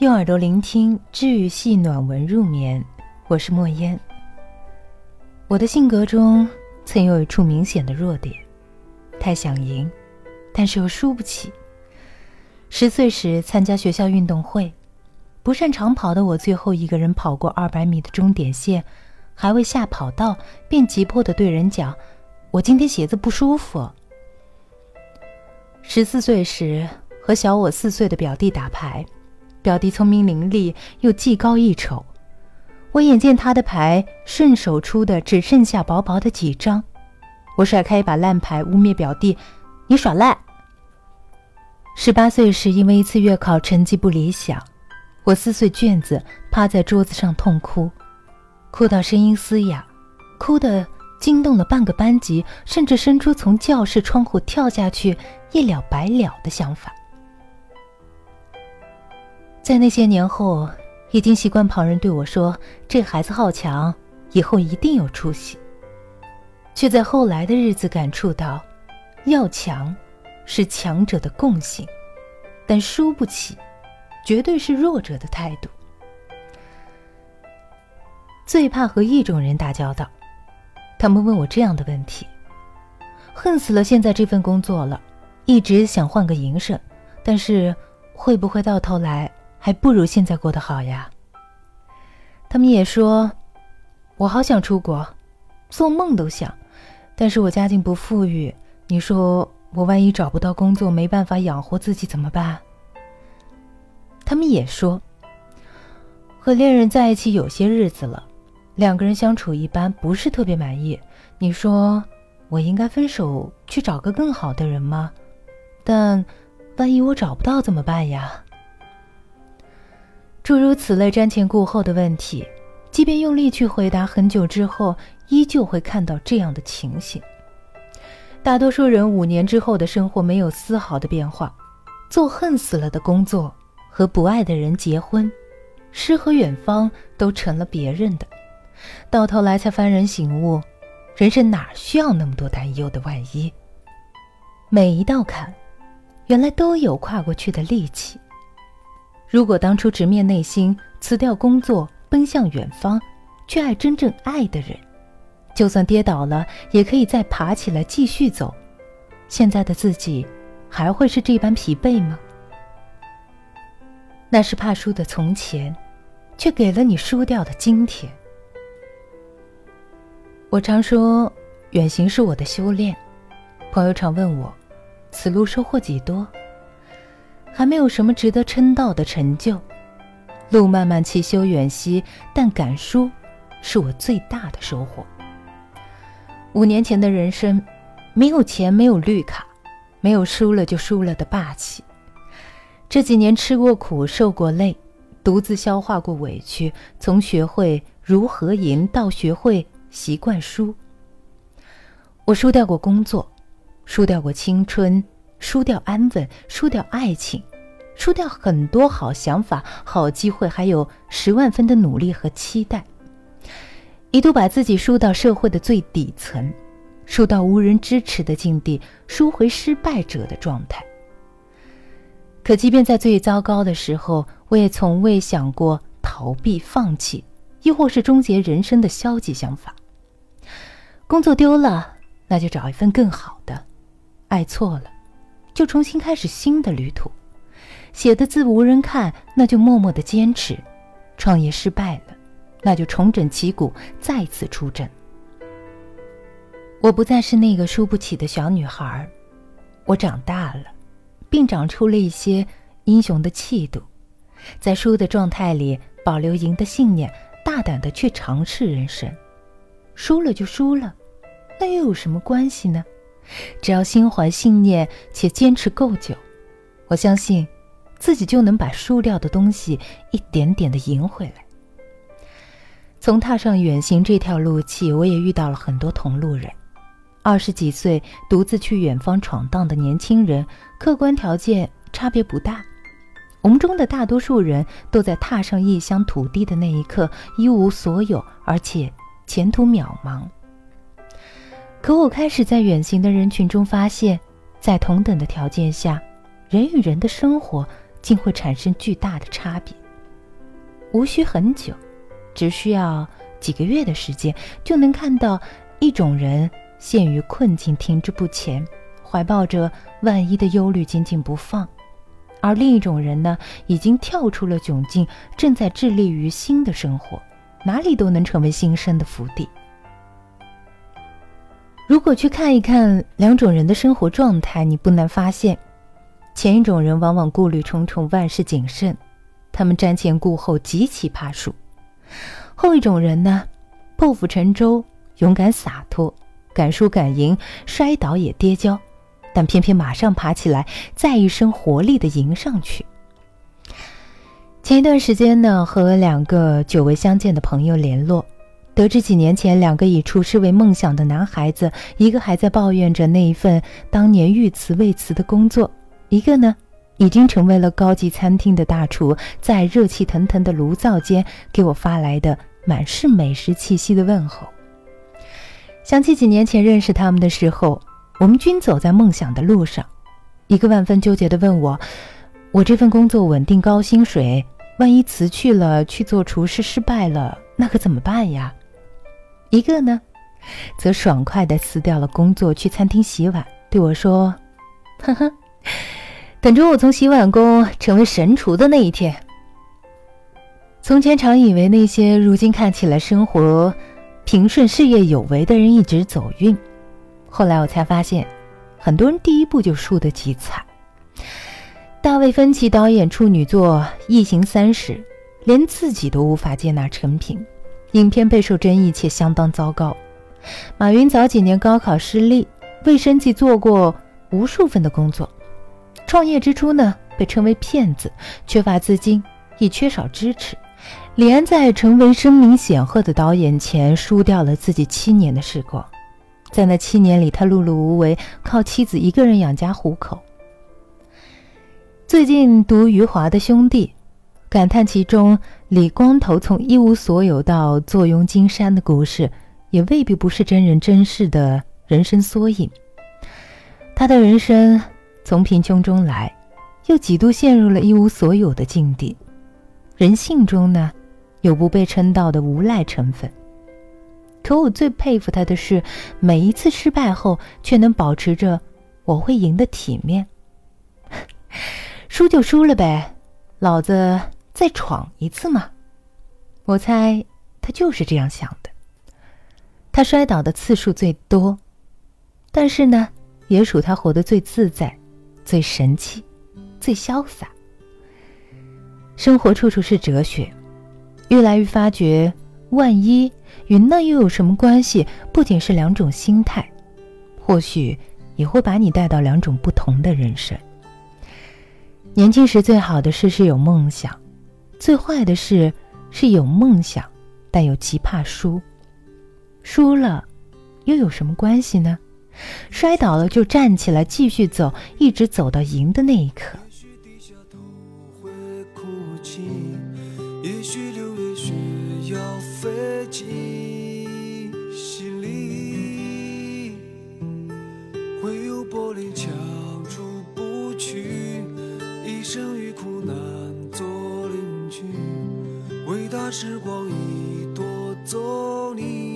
用耳朵聆听治愈系暖文入眠，我是莫烟。我的性格中曾有一处明显的弱点，太想赢，但是又输不起。十岁时参加学校运动会，不擅长跑的我最后一个人跑过二百米的终点线，还未下跑道便急迫的对人讲：“我今天鞋子不舒服。”十四岁时和小我四岁的表弟打牌，表弟聪明伶俐又技高一筹，我眼见他的牌顺手出的只剩下薄薄的几张，我甩开一把烂牌污蔑表弟：“你耍赖。”十八岁时，因为一次月考成绩不理想，我撕碎卷子，趴在桌子上痛哭，哭到声音嘶哑，哭得惊动了半个班级，甚至生出从教室窗户跳下去一了百了的想法。在那些年后，已经习惯旁人对我说：“这孩子好强，以后一定有出息。”却在后来的日子感触到，要强。是强者的共性，但输不起，绝对是弱者的态度。最怕和一种人打交道，他们问我这样的问题：恨死了现在这份工作了，一直想换个营生，但是会不会到头来还不如现在过得好呀？他们也说，我好想出国，做梦都想，但是我家境不富裕，你说。我万一找不到工作，没办法养活自己怎么办？他们也说，和恋人在一起有些日子了，两个人相处一般，不是特别满意。你说我应该分手去找个更好的人吗？但万一我找不到怎么办呀？诸如此类瞻前顾后的问题，即便用力去回答，很久之后依旧会看到这样的情形。大多数人五年之后的生活没有丝毫的变化，做恨死了的工作，和不爱的人结婚，诗和远方都成了别人的，到头来才幡然醒悟，人生哪需要那么多担忧的万一？每一道坎，原来都有跨过去的力气。如果当初直面内心，辞掉工作，奔向远方，去爱真正爱的人。就算跌倒了，也可以再爬起来继续走。现在的自己，还会是这般疲惫吗？那是怕输的从前，却给了你输掉的今天。我常说，远行是我的修炼。朋友常问我，此路收获几多？还没有什么值得称道的成就。路漫漫其修远兮，但敢输，是我最大的收获。五年前的人生，没有钱，没有绿卡，没有输了就输了的霸气。这几年吃过苦，受过累，独自消化过委屈，从学会如何赢到学会习惯输。我输掉过工作，输掉过青春，输掉安稳，输掉爱情，输掉很多好想法、好机会，还有十万分的努力和期待。一度把自己输到社会的最底层，输到无人支持的境地，输回失败者的状态。可即便在最糟糕的时候，我也从未想过逃避、放弃，亦或是终结人生的消极想法。工作丢了，那就找一份更好的；爱错了，就重新开始新的旅途。写的字无人看，那就默默的坚持；创业失败了。那就重整旗鼓，再次出征。我不再是那个输不起的小女孩，我长大了，并长出了一些英雄的气度，在输的状态里保留赢的信念，大胆的去尝试人生。输了就输了，那又有什么关系呢？只要心怀信念且坚持够久，我相信，自己就能把输掉的东西一点点的赢回来。从踏上远行这条路起，我也遇到了很多同路人。二十几岁独自去远方闯荡的年轻人，客观条件差别不大。我们中的大多数人都在踏上异乡土地的那一刻一无所有，而且前途渺茫。可我开始在远行的人群中发现，在同等的条件下，人与人的生活竟会产生巨大的差别。无需很久，只需要几个月的时间，就能看到一种人陷于困境停滞不前，怀抱着万一的忧虑紧紧不放；而另一种人呢，已经跳出了窘境，正在致力于新的生活，哪里都能成为新生的福地。如果去看一看两种人的生活状态，你不难发现，前一种人往往顾虑重重，万事谨慎。他们瞻前顾后，极其怕输。后一种人呢，破釜沉舟，勇敢洒脱，敢输敢赢，摔倒也跌跤，但偏偏马上爬起来，再一身活力的迎上去。前一段时间呢，和两个久未相见的朋友联络，得知几年前两个以厨师为梦想的男孩子，一个还在抱怨着那一份当年欲辞未辞的工作，一个呢。已经成为了高级餐厅的大厨，在热气腾腾的炉灶间给我发来的满是美食气息的问候。想起几年前认识他们的时候，我们均走在梦想的路上。一个万分纠结地问我：“我这份工作稳定高薪水，万一辞去了去做厨师失败了，那可怎么办呀？”一个呢，则爽快地辞掉了工作，去餐厅洗碗，对我说：“呵呵。”等着我从洗碗工成为神厨的那一天。从前常以为那些如今看起来生活平顺、事业有为的人一直走运，后来我才发现，很多人第一步就输得极惨。大卫·芬奇导演处女作《异形三十》，连自己都无法接纳成品，影片备受争议且相当糟糕。马云早几年高考失利，为生计做过无数份的工作。创业之初呢，被称为骗子，缺乏资金，亦缺少支持。李安在成为声名显赫的导演前，输掉了自己七年的时光。在那七年里，他碌碌无为，靠妻子一个人养家糊口。最近读余华的《兄弟》，感叹其中李光头从一无所有到坐拥金山的故事，也未必不是真人真事的人生缩影。他的人生。从贫穷中来，又几度陷入了一无所有的境地。人性中呢，有不被称道的无赖成分。可我最佩服他的是，每一次失败后，却能保持着我会赢的体面。输就输了呗，老子再闯一次嘛。我猜他就是这样想的。他摔倒的次数最多，但是呢，也属他活得最自在。最神气，最潇洒。生活处处是哲学，越来越发觉，万一与那又有什么关系？不仅是两种心态，或许也会把你带到两种不同的人生。年轻时最好的事是有梦想，最坏的事是有梦想，但又极怕输。输了，又有什么关系呢？摔倒了就站起来继续走，一直走到赢的那一刻。也许六月雪要飞起时光已夺走你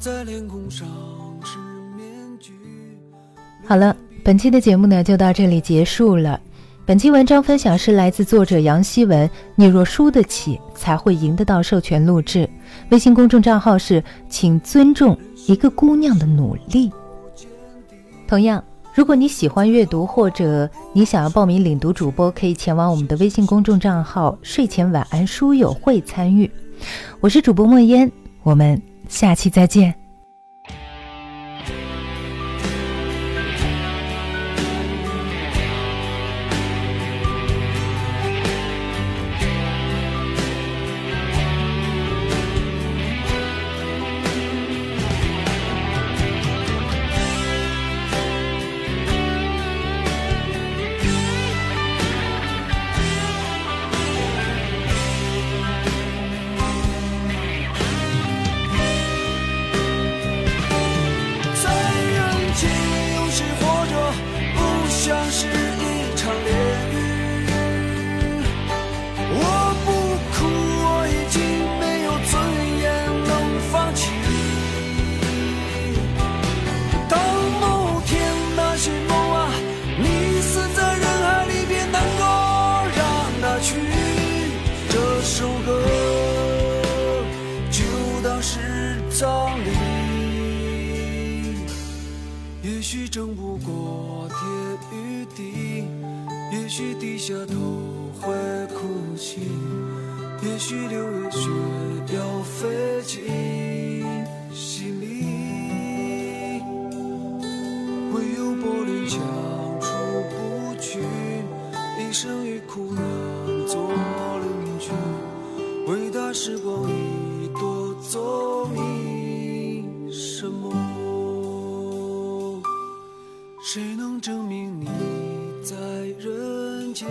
在脸孔上是面具好了，本期的节目呢就到这里结束了。本期文章分享是来自作者杨希文，你若输得起，才会赢得到。授权录制，微信公众账号是请尊重一个姑娘的努力。同样，如果你喜欢阅读，或者你想要报名领读主播，可以前往我们的微信公众账号睡前晚安书友会参与。我是主播莫烟，我们下期再见。争不过天与地，也许低下头会哭泣，也许六月雪飘飞进心里。唯有柏林墙出不去，一生与苦难做邻居。伟大时光已夺走你什么？谁能证明你在人间？